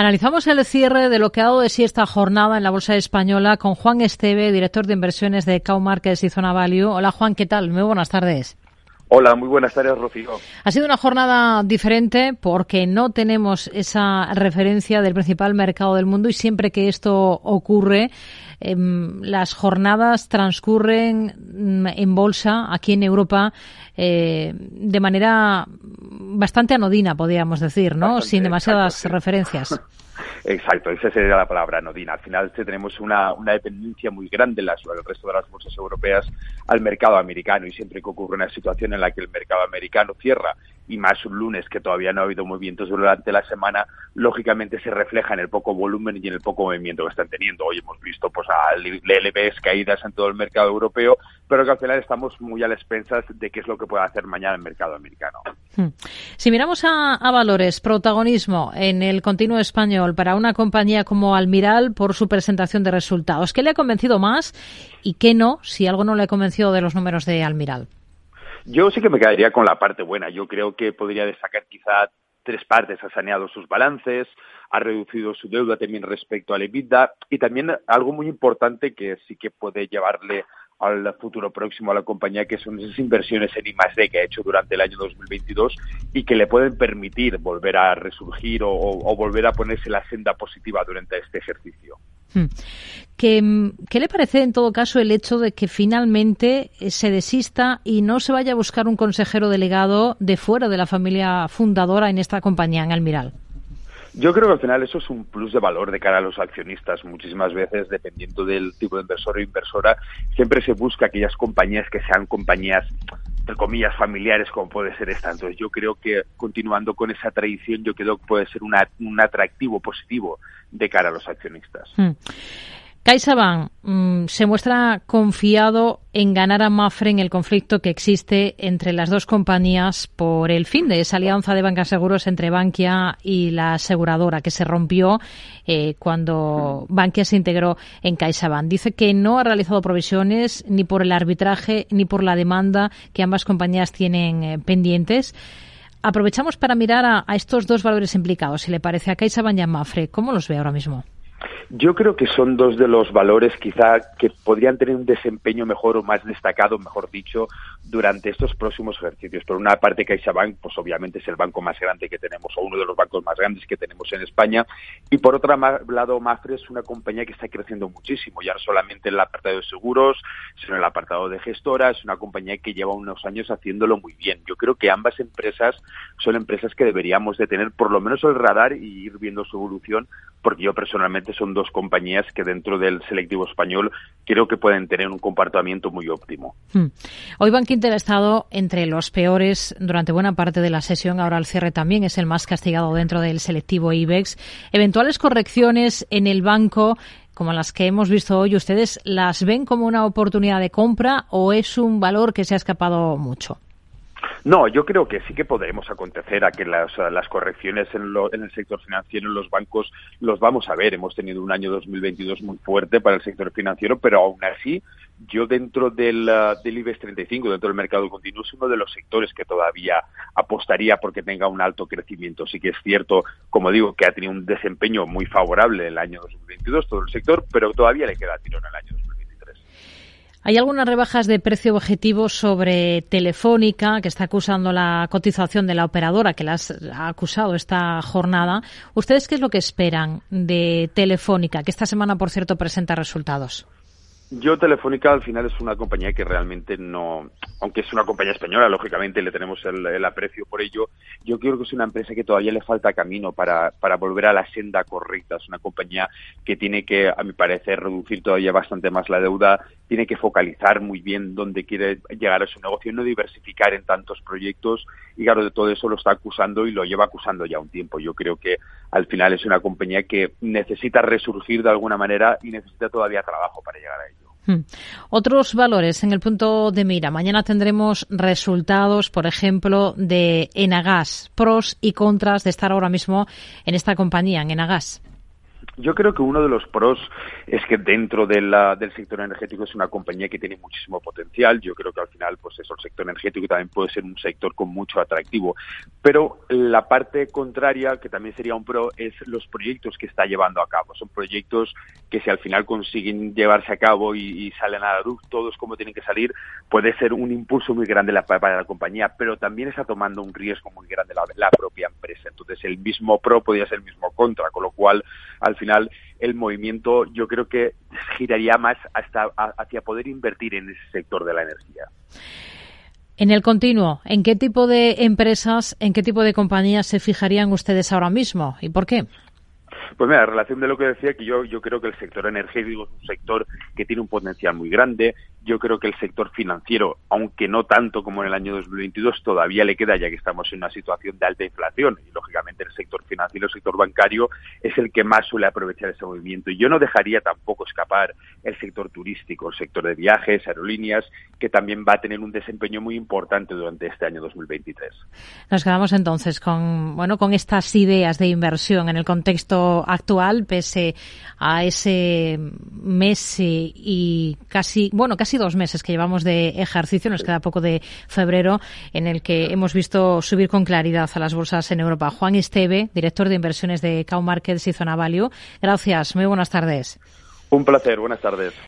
Analizamos el cierre de lo que ha dado de sí esta jornada en la Bolsa Española con Juan Esteve, director de inversiones de Cow Markets y Zona Value. Hola Juan, ¿qué tal? Muy buenas tardes. Hola, muy buenas tardes, Rocío. Ha sido una jornada diferente porque no tenemos esa referencia del principal mercado del mundo y siempre que esto ocurre, em, las jornadas transcurren mm, en bolsa aquí en Europa eh, de manera bastante anodina, podríamos decir, ¿no? Sin demasiadas referencias. Exacto, esa sería la palabra nodina. Al final tenemos una, una dependencia muy grande las, el resto de las bolsas europeas al mercado americano y siempre que ocurre una situación en la que el mercado americano cierra y más un lunes que todavía no ha habido movimientos durante la semana, lógicamente se refleja en el poco volumen y en el poco movimiento que están teniendo. Hoy hemos visto pues a LBs caídas en todo el mercado europeo, pero que al final estamos muy a las expensas de qué es lo que puede hacer mañana el mercado americano. Hmm. Si miramos a, a valores, protagonismo en el continuo español para una compañía como Almiral por su presentación de resultados, ¿qué le ha convencido más y qué no, si algo no le ha convencido de los números de Almiral? Yo sí que me quedaría con la parte buena. Yo creo que podría destacar quizá tres partes. Ha saneado sus balances, ha reducido su deuda también respecto al EBITDA y también algo muy importante que sí que puede llevarle al futuro próximo a la compañía, que son esas inversiones en I+D que ha hecho durante el año 2022 y que le pueden permitir volver a resurgir o, o volver a ponerse la senda positiva durante este ejercicio. Hmm. ¿Qué, ¿Qué, le parece en todo caso el hecho de que finalmente eh, se desista y no se vaya a buscar un consejero delegado de fuera de la familia fundadora en esta compañía, en Almiral? Yo creo que al final eso es un plus de valor de cara a los accionistas. Muchísimas veces, dependiendo del tipo de inversor o inversora, siempre se busca aquellas compañías que sean compañías entre comillas, familiares como puede ser esta. Entonces yo creo que continuando con esa tradición, yo creo que puede ser un atractivo positivo de cara a los accionistas. Hmm. CaixaBank mm, se muestra confiado en ganar a Mafre en el conflicto que existe entre las dos compañías por el fin de esa alianza de bancas seguros entre Bankia y la aseguradora que se rompió eh, cuando Bankia se integró en CaixaBank. Dice que no ha realizado provisiones ni por el arbitraje ni por la demanda que ambas compañías tienen eh, pendientes. Aprovechamos para mirar a, estos dos valores implicados, si le parece a CaixaBank y a Mafre. ¿Cómo los ve ahora mismo? Yo creo que son dos de los valores quizá que podrían tener un desempeño mejor o más destacado, mejor dicho, durante estos próximos ejercicios. Por una parte, CaixaBank, pues obviamente es el banco más grande que tenemos o uno de los bancos más grandes que tenemos en España. Y por otro lado, Mafre es una compañía que está creciendo muchísimo, ya no solamente en el apartado de seguros, sino en el apartado de gestora. Es una compañía que lleva unos años haciéndolo muy bien. Yo creo que ambas empresas son empresas que deberíamos de tener por lo menos el radar y ir viendo su evolución, porque yo personalmente son dos compañías que dentro del selectivo español creo que pueden tener un comportamiento muy óptimo. Hmm. Hoy Bank Inter ha estado entre los peores durante buena parte de la sesión. Ahora el cierre también es el más castigado dentro del selectivo IBEX. Eventuales correcciones en el banco como las que hemos visto hoy, ¿ustedes las ven como una oportunidad de compra o es un valor que se ha escapado mucho? No, yo creo que sí que podremos acontecer a que las, las correcciones en, en, el sector financiero, en los bancos, los vamos a ver. Hemos tenido un año 2022 muy fuerte para el sector financiero, pero aún así, yo dentro del, uh, del IBEX 35, dentro del mercado continuo, es uno de los sectores que todavía apostaría porque tenga un alto crecimiento. Sí que es cierto, como digo, que ha tenido un desempeño muy favorable el año 2022 todo el sector, pero todavía le queda tirón el año 2023. Hay algunas rebajas de precio objetivo sobre Telefónica, que está acusando la cotización de la operadora, que las ha acusado esta jornada. ¿Ustedes qué es lo que esperan de Telefónica, que esta semana, por cierto, presenta resultados? Yo Telefónica al final es una compañía que realmente no, aunque es una compañía española, lógicamente le tenemos el, aprecio por ello, yo creo que es una empresa que todavía le falta camino para, para volver a la senda correcta. Es una compañía que tiene que, a mi parecer, reducir todavía bastante más la deuda, tiene que focalizar muy bien dónde quiere llegar a su negocio, no diversificar en tantos proyectos y claro, de todo eso lo está acusando y lo lleva acusando ya un tiempo. Yo creo que al final es una compañía que necesita resurgir de alguna manera y necesita todavía trabajo para llegar a ello. Hmm. Otros valores en el punto de mira. Mañana tendremos resultados, por ejemplo, de Enagas, pros y contras de estar ahora mismo en esta compañía, en Enagas. Yo creo que uno de los pros es que dentro de la, del sector energético es una compañía que tiene muchísimo potencial. Yo creo que al final, pues eso, el sector energético también puede ser un sector con mucho atractivo. Pero la parte contraria, que también sería un pro, es los proyectos que está llevando a cabo. Son proyectos que si al final consiguen llevarse a cabo y, salen a la luz todos como tienen que salir, puede ser un impulso muy grande para la compañía, pero también está tomando un riesgo muy grande la, la propia empresa. Entonces, el mismo pro podría ser el mismo contra, con lo cual, al final, el movimiento yo creo que giraría más hasta hacia poder invertir en ese sector de la energía. En el continuo, ¿en qué tipo de empresas, en qué tipo de compañías se fijarían ustedes ahora mismo y por qué? Pues mira, en relación de lo que decía, que yo, yo creo que el sector energético es un sector que tiene un potencial muy grande, yo creo que el sector financiero, aunque no tanto como en el año 2022, todavía le queda ya que estamos en una situación de alta inflación y lógicamente el sector financiero, el sector bancario es el que más suele aprovechar ese movimiento. Y yo no dejaría tampoco escapar el sector turístico, el sector de viajes, aerolíneas, que también va a tener un desempeño muy importante durante este año 2023. Nos quedamos entonces con, bueno, con estas ideas de inversión en el contexto actual, pese a ese mes y casi, bueno, casi dos meses que llevamos de ejercicio, nos queda poco de febrero, en el que hemos visto subir con claridad a las bolsas en Europa. Juan Esteve, director de inversiones de Cow Markets y Zona Value. Gracias, muy buenas tardes. Un placer, buenas tardes.